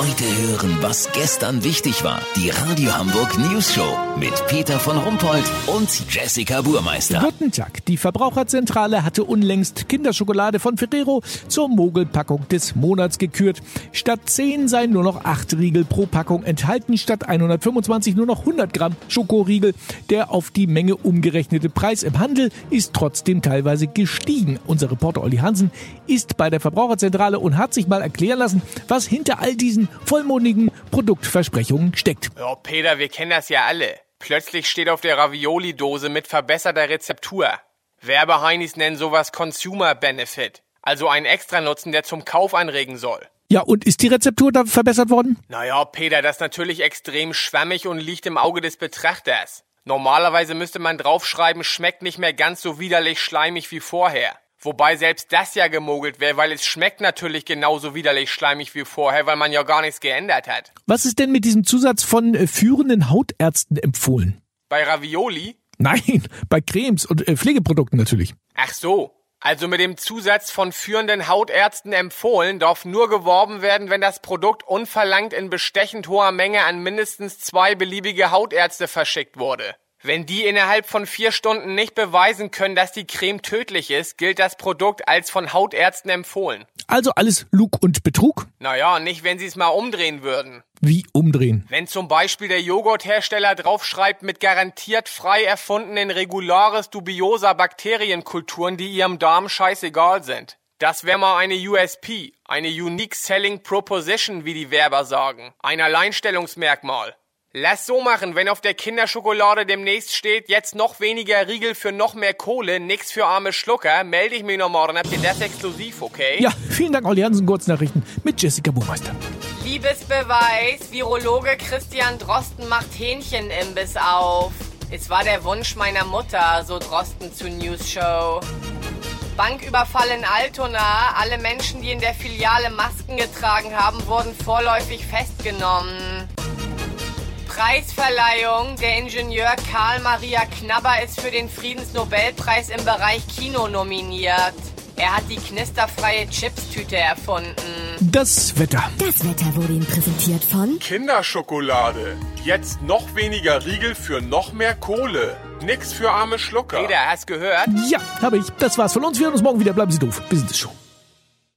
Heute hören, was gestern wichtig war. Die Radio Hamburg News Show mit Peter von Rumpold und Jessica Burmeister. Guten Tag. Die Verbraucherzentrale hatte unlängst Kinderschokolade von Ferrero zur Mogelpackung des Monats gekürt. Statt 10 seien nur noch 8 Riegel pro Packung enthalten, statt 125 nur noch 100 Gramm Schokoriegel. Der auf die Menge umgerechnete Preis im Handel ist trotzdem teilweise gestiegen. Unser Reporter Olli Hansen ist bei der Verbraucherzentrale und hat sich mal erklären lassen, was hinter all diesen vollmundigen Produktversprechungen steckt. Ja, Peter, wir kennen das ja alle. Plötzlich steht auf der Ravioli-Dose mit verbesserter Rezeptur. Werbeheinis nennen sowas Consumer Benefit, also einen Extranutzen, der zum Kauf anregen soll. Ja, und ist die Rezeptur da verbessert worden? Naja, Peter, das ist natürlich extrem schwammig und liegt im Auge des Betrachters. Normalerweise müsste man draufschreiben, schmeckt nicht mehr ganz so widerlich schleimig wie vorher. Wobei selbst das ja gemogelt wäre, weil es schmeckt natürlich genauso widerlich schleimig wie vorher, weil man ja gar nichts geändert hat. Was ist denn mit diesem Zusatz von äh, führenden Hautärzten empfohlen? Bei Ravioli? Nein, bei Cremes und äh, Pflegeprodukten natürlich. Ach so. Also mit dem Zusatz von führenden Hautärzten empfohlen darf nur geworben werden, wenn das Produkt unverlangt in bestechend hoher Menge an mindestens zwei beliebige Hautärzte verschickt wurde. Wenn die innerhalb von vier Stunden nicht beweisen können, dass die Creme tödlich ist, gilt das Produkt als von Hautärzten empfohlen. Also alles Lug und Betrug? Naja, nicht wenn sie es mal umdrehen würden. Wie umdrehen? Wenn zum Beispiel der Joghurthersteller draufschreibt mit garantiert frei erfundenen regulares dubiosa Bakterienkulturen, die ihrem Darm scheißegal sind. Das wäre mal eine USP, eine Unique Selling Proposition, wie die Werber sagen. Ein Alleinstellungsmerkmal. Lass so machen, wenn auf der Kinderschokolade demnächst steht, jetzt noch weniger Riegel für noch mehr Kohle, nix für arme Schlucker, melde ich mich noch morgen, habt ihr das exklusiv, okay? Ja, vielen Dank, Olli Hansen, Kurznachrichten mit Jessica Buchmeister. Liebesbeweis, Virologe Christian Drosten macht Hähnchenimbiss auf. Es war der Wunsch meiner Mutter, so Drosten zu News Show. Banküberfall in Altona. Alle Menschen, die in der Filiale Masken getragen haben, wurden vorläufig festgenommen. Preisverleihung. Der Ingenieur Karl Maria Knabber ist für den Friedensnobelpreis im Bereich Kino nominiert. Er hat die knisterfreie Chipstüte erfunden. Das Wetter. Das Wetter wurde Ihnen präsentiert von Kinderschokolade. Jetzt noch weniger Riegel für noch mehr Kohle. Nix für arme Schlucker. Peter, hast gehört? Ja, habe ich. Das war's von uns. Wir hören uns morgen wieder. Bleiben Sie doof. Wir sind es schon.